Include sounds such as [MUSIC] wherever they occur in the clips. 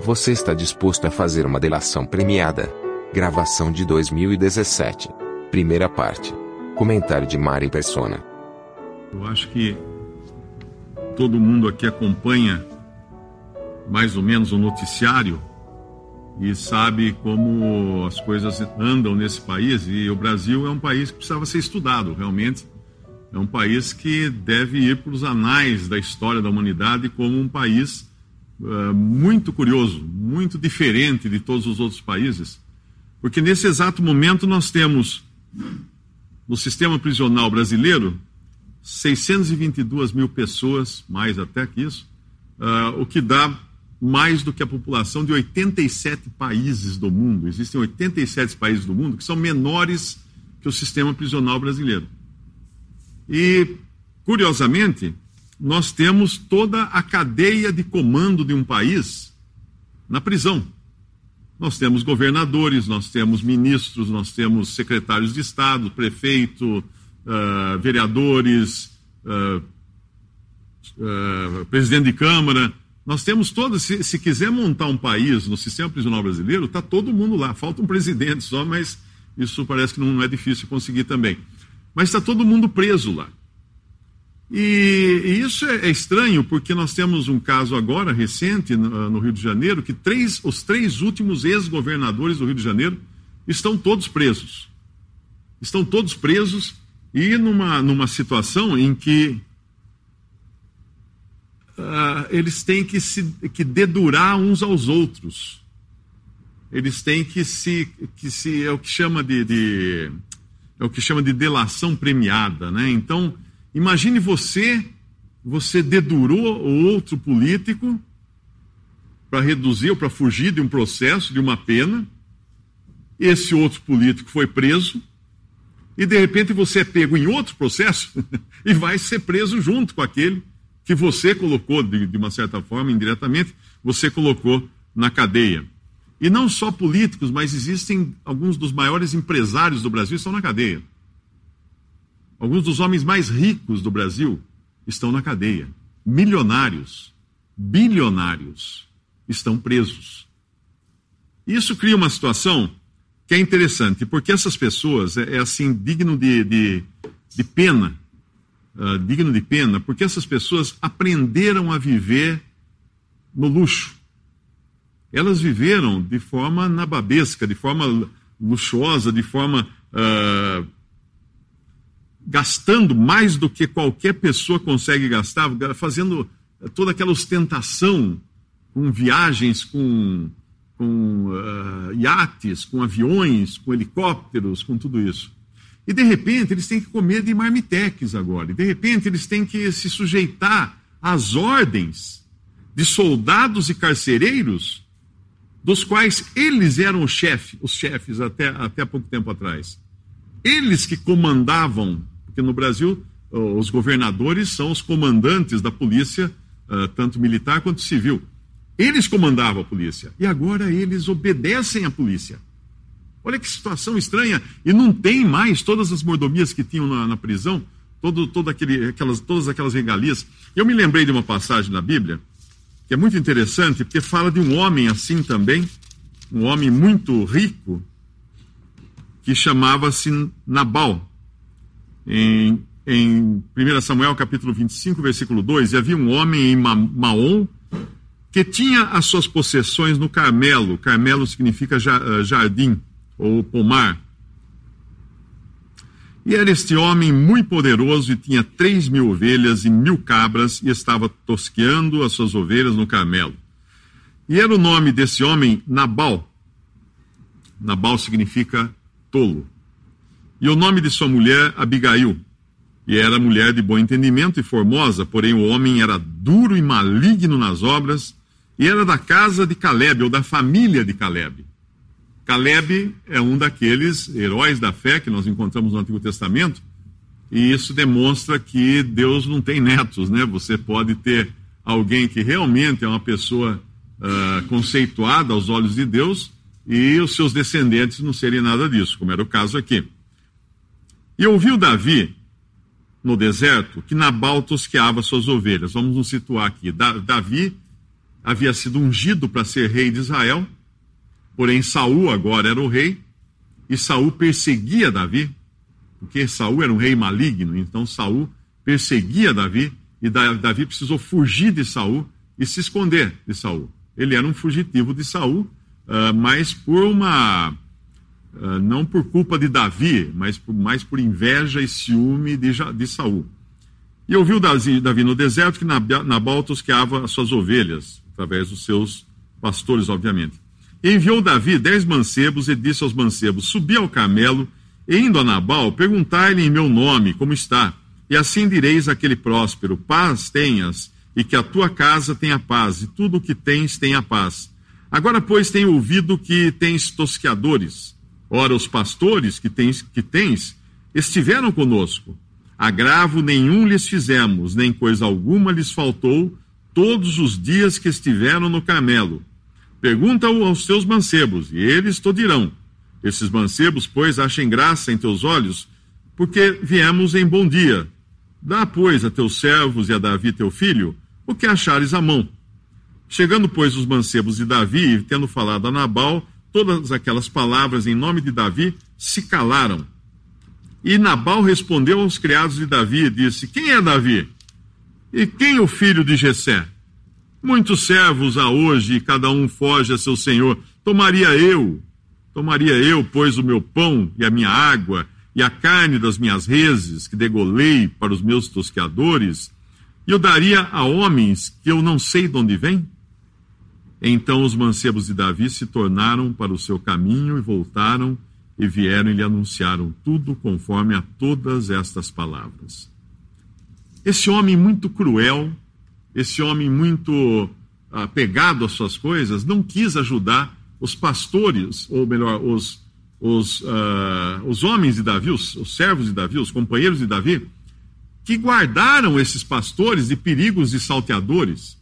Você está disposto a fazer uma delação premiada? Gravação de 2017. Primeira parte. Comentário de Mari Persona. Eu acho que todo mundo aqui acompanha mais ou menos o noticiário e sabe como as coisas andam nesse país. E o Brasil é um país que precisava ser estudado, realmente. É um país que deve ir para os anais da história da humanidade como um país uh, muito curioso, muito diferente de todos os outros países. Porque nesse exato momento nós temos, no sistema prisional brasileiro, 622 mil pessoas, mais até que isso, uh, o que dá mais do que a população de 87 países do mundo. Existem 87 países do mundo que são menores que o sistema prisional brasileiro. E, curiosamente, nós temos toda a cadeia de comando de um país na prisão. Nós temos governadores, nós temos ministros, nós temos secretários de Estado, prefeito, uh, vereadores, uh, uh, presidente de Câmara. Nós temos todos, se, se, quiser montar um país no sistema prisional brasileiro, está todo mundo lá. Falta um presidente só, mas isso parece que não é difícil conseguir também. Mas está todo mundo preso lá. E, e isso é, é, estranho, porque nós temos um caso agora, recente, no, no Rio de Janeiro, que três, os três últimos ex-governadores do Rio de Janeiro estão todos presos. Estão todos presos e numa, numa situação em que uh, eles têm que se que dedurar uns aos outros. Eles têm que se, que se é o que chama de, de é o que chama de delação premiada, né? Então, imagine você, você dedurou o outro político para reduzir ou para fugir de um processo, de uma pena. Esse outro político foi preso e de repente você é pego em outro processo [LAUGHS] e vai ser preso junto com aquele que você colocou, de, de uma certa forma, indiretamente, você colocou na cadeia. E não só políticos, mas existem alguns dos maiores empresários do Brasil estão na cadeia. Alguns dos homens mais ricos do Brasil estão na cadeia. Milionários, bilionários estão presos. Isso cria uma situação que é interessante, porque essas pessoas é, é assim digno de, de, de pena, uh, digno de pena, porque essas pessoas aprenderam a viver no luxo elas viveram de forma nababesca, de forma luxuosa, de forma. Uh, gastando mais do que qualquer pessoa consegue gastar, fazendo toda aquela ostentação com viagens, com, com uh, iates, com aviões, com helicópteros, com tudo isso. E de repente eles têm que comer de marmitex agora. E de repente eles têm que se sujeitar às ordens de soldados e carcereiros dos quais eles eram o chefe, os chefes até, até pouco tempo atrás. Eles que comandavam, porque no Brasil os governadores são os comandantes da polícia, uh, tanto militar quanto civil. Eles comandavam a polícia e agora eles obedecem à polícia. Olha que situação estranha. E não tem mais todas as mordomias que tinham na, na prisão, todo, todo aquele, aquelas, todas aquelas regalias. Eu me lembrei de uma passagem na Bíblia que é muito interessante, porque fala de um homem assim também, um homem muito rico, que chamava-se Nabal. Em, em 1 Samuel capítulo 25, versículo 2, e havia um homem em Maom que tinha as suas possessões no Carmelo. Carmelo significa eh, jardim ou pomar. E era este homem muito poderoso e tinha três mil ovelhas e mil cabras e estava tosqueando as suas ovelhas no Carmelo. E era o nome desse homem Nabal. Nabal significa tolo. E o nome de sua mulher, Abigail. e era mulher de bom entendimento e formosa, porém o homem era duro e maligno nas obras, e era da casa de Caleb, ou da família de Caleb. Caleb é um daqueles heróis da fé que nós encontramos no Antigo Testamento, e isso demonstra que Deus não tem netos, né? Você pode ter alguém que realmente é uma pessoa uh, conceituada aos olhos de Deus, e os seus descendentes não serem nada disso, como era o caso aqui. E ouviu Davi no deserto que Nabal tosqueava suas ovelhas. Vamos nos situar aqui. Davi havia sido ungido para ser rei de Israel, porém Saul agora era o rei, e Saul perseguia Davi, porque Saul era um rei maligno, então Saul perseguia Davi, e Davi precisou fugir de Saul e se esconder de Saul. Ele era um fugitivo de Saul, uh, mas por uma uh, não por culpa de Davi, mas por, mais por inveja e ciúme de, de Saul. E ouviu Davi, Davi no deserto que Nabal tosqueava as suas ovelhas, através dos seus pastores, obviamente. E enviou Davi dez mancebos e disse aos mancebos: Subi ao camelo, e indo a Nabal, perguntai-lhe em meu nome como está. E assim direis àquele próspero: Paz tenhas, e que a tua casa tenha paz, e tudo o que tens tenha paz. Agora, pois, tenho ouvido que tens tosqueadores. Ora, os pastores que tens, que tens estiveram conosco. Agravo nenhum lhes fizemos, nem coisa alguma lhes faltou, todos os dias que estiveram no Carmelo. Pergunta-o aos teus mancebos, e eles te dirão. Esses mancebos, pois, achem graça em teus olhos, porque viemos em bom dia. Dá, pois, a teus servos e a Davi teu filho o que achares à mão. Chegando, pois, os mancebos de Davi, tendo falado a Nabal, todas aquelas palavras em nome de Davi se calaram. E Nabal respondeu aos criados de Davi e disse: Quem é Davi? E quem o filho de Jessé? Muitos servos há hoje, e cada um foge a seu senhor. Tomaria eu, tomaria eu, pois, o meu pão e a minha água, e a carne das minhas reses, que degolei para os meus tosqueadores, e eu daria a homens que eu não sei de onde vêm? Então os mancebos de Davi se tornaram para o seu caminho e voltaram e vieram e lhe anunciaram tudo conforme a todas estas palavras. Esse homem muito cruel, esse homem muito apegado às suas coisas, não quis ajudar os pastores, ou melhor, os, os, uh, os homens de Davi, os, os servos de Davi, os companheiros de Davi, que guardaram esses pastores de perigos de salteadores,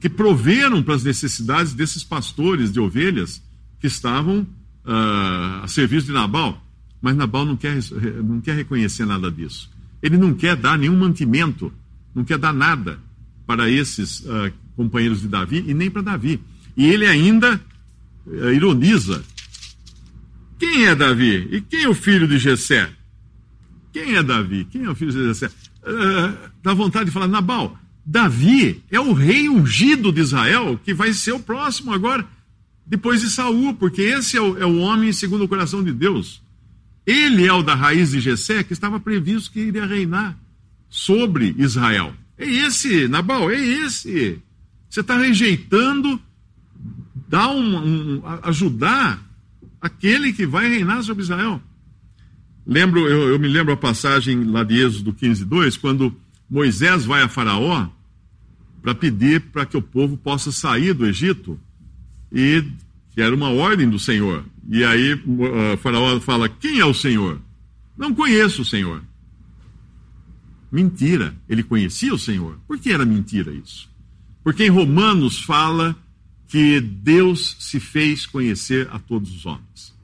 que proveram para as necessidades desses pastores de ovelhas que estavam uh, a serviço de Nabal. Mas Nabal não quer, não quer reconhecer nada disso. Ele não quer dar nenhum mantimento, não quer dar nada para esses uh, companheiros de Davi e nem para Davi. E ele ainda uh, ironiza: quem é Davi? E quem é o filho de Jessé? Quem é Davi? Quem é o filho de Jessé? Uh, dá vontade de falar, Nabal, Davi é o rei ungido de Israel que vai ser o próximo agora, depois de Saul, porque esse é o, é o homem segundo o coração de Deus. Ele é o da raiz de Jessé que estava previsto que iria reinar sobre Israel. É esse, Nabal, é esse. Você está rejeitando dar um, um, ajudar aquele que vai reinar sobre Israel. Lembro, eu, eu, me lembro a passagem lá de Êxodo 15, 2, quando Moisés vai a Faraó para pedir para que o povo possa sair do Egito e que era uma ordem do Senhor. E aí uh, Faraó fala: Quem é o Senhor? Não conheço o Senhor. Mentira, ele conhecia o Senhor. Por que era mentira isso? Porque em Romanos fala que Deus se fez conhecer a todos os homens.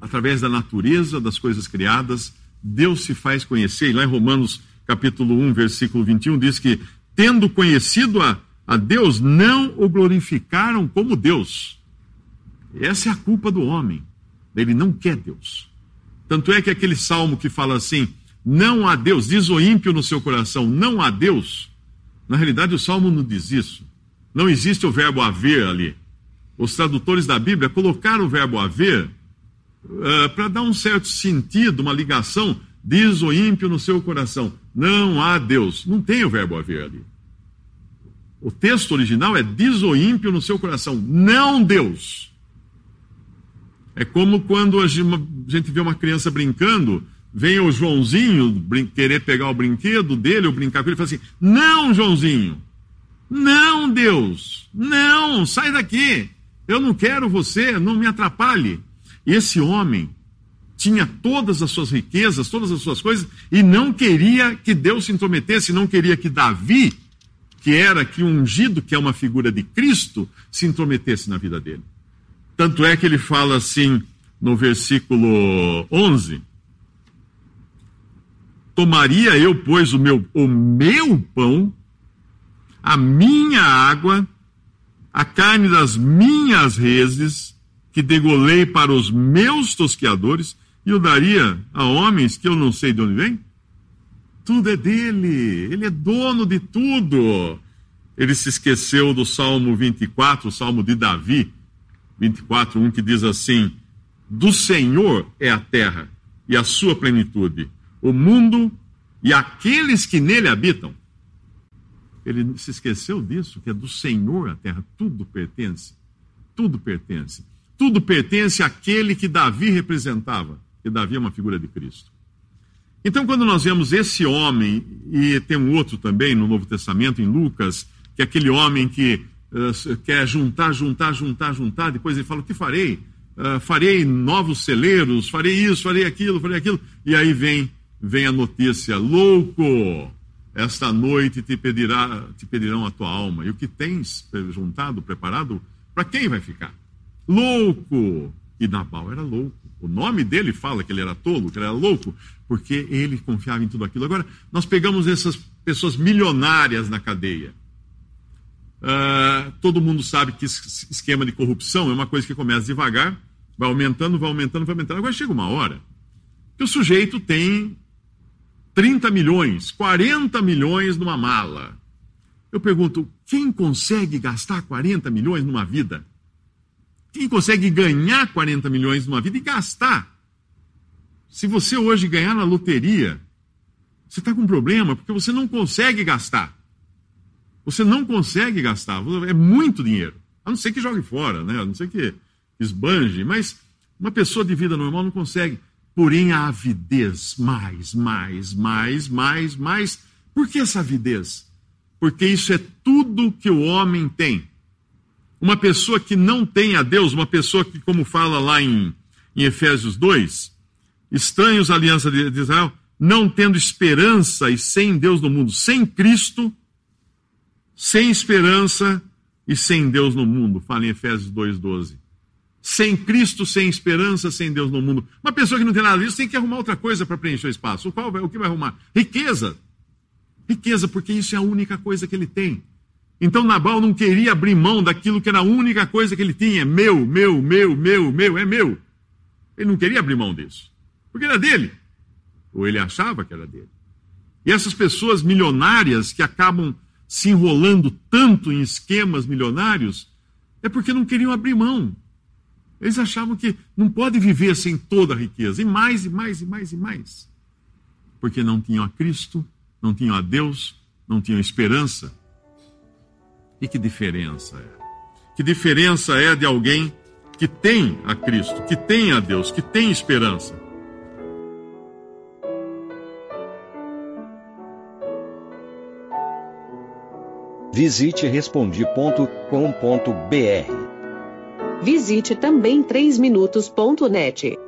Através da natureza, das coisas criadas, Deus se faz conhecer. E lá em Romanos capítulo 1, versículo 21, diz que, tendo conhecido a, a Deus, não o glorificaram como Deus. Essa é a culpa do homem. Ele não quer Deus. Tanto é que aquele salmo que fala assim: não há Deus, diz o ímpio no seu coração, não há Deus. Na realidade, o salmo não diz isso. Não existe o verbo haver ali. Os tradutores da Bíblia colocaram o verbo haver uh, para dar um certo sentido, uma ligação. Diz o ímpio no seu coração: não há Deus. Não tem o verbo haver ali. O texto original é: diz o ímpio no seu coração, não Deus. É como quando a gente vê uma criança brincando vem o Joãozinho querer pegar o brinquedo dele ou brincar com ele e fala assim: Não, Joãozinho, não, Deus, não, sai daqui, eu não quero você, não me atrapalhe. Esse homem tinha todas as suas riquezas, todas as suas coisas, e não queria que Deus se intrometesse, não queria que Davi, que era que ungido, que é uma figura de Cristo, se intrometesse na vida dele. Tanto é que ele fala assim no versículo 11: Tomaria eu, pois, o meu, o meu pão, a minha água, a carne das minhas reses, que degolei para os meus tosqueadores, e o daria a homens que eu não sei de onde vem? Tudo é dele, ele é dono de tudo. Ele se esqueceu do Salmo 24, o Salmo de Davi, 24, 1, que diz assim: Do Senhor é a terra e a sua plenitude, o mundo e aqueles que nele habitam. Ele se esqueceu disso, que é do Senhor a terra, tudo pertence. Tudo pertence. Tudo pertence àquele que Davi representava que Davi é uma figura de Cristo. Então, quando nós vemos esse homem, e tem um outro também no Novo Testamento, em Lucas, que é aquele homem que uh, quer juntar, juntar, juntar, juntar, depois ele fala: O que farei? Uh, farei novos celeiros, farei isso, farei aquilo, farei aquilo. E aí vem, vem a notícia: Louco, esta noite te, pedirá, te pedirão a tua alma. E o que tens juntado, preparado, para quem vai ficar? Louco! E Nabal era louco. O nome dele fala que ele era tolo, que ele era louco, porque ele confiava em tudo aquilo. Agora, nós pegamos essas pessoas milionárias na cadeia. Uh, todo mundo sabe que esquema de corrupção é uma coisa que começa devagar, vai aumentando, vai aumentando, vai aumentando. Agora chega uma hora que o sujeito tem 30 milhões, 40 milhões numa mala. Eu pergunto, quem consegue gastar 40 milhões numa vida? Quem consegue ganhar 40 milhões numa vida e gastar? Se você hoje ganhar na loteria, você está com um problema, porque você não consegue gastar. Você não consegue gastar. É muito dinheiro. A não ser que jogue fora, né? a não ser que esbanje, mas uma pessoa de vida normal não consegue. Porém, a avidez, mais, mais, mais, mais, mais. Por que essa avidez? Porque isso é tudo que o homem tem. Uma pessoa que não tem a Deus, uma pessoa que, como fala lá em, em Efésios 2, estranhos à aliança de, de Israel, não tendo esperança e sem Deus no mundo, sem Cristo, sem esperança e sem Deus no mundo. Fala em Efésios 2,12. Sem Cristo, sem esperança, sem Deus no mundo. Uma pessoa que não tem nada disso tem que arrumar outra coisa para preencher o espaço. O, qual, o que vai arrumar? Riqueza. Riqueza, porque isso é a única coisa que ele tem. Então Nabal não queria abrir mão daquilo que era a única coisa que ele tinha: meu, meu, meu, meu, meu, é meu. Ele não queria abrir mão disso, porque era dele. Ou ele achava que era dele. E essas pessoas milionárias que acabam se enrolando tanto em esquemas milionários é porque não queriam abrir mão. Eles achavam que não pode viver sem toda a riqueza, e mais, e mais, e mais, e mais. Porque não tinham a Cristo, não tinham a Deus, não tinham esperança e que diferença é? Que diferença é de alguém que tem a Cristo, que tem a Deus, que tem esperança? Visite respondi.com.br. Visite também 3minutos.net.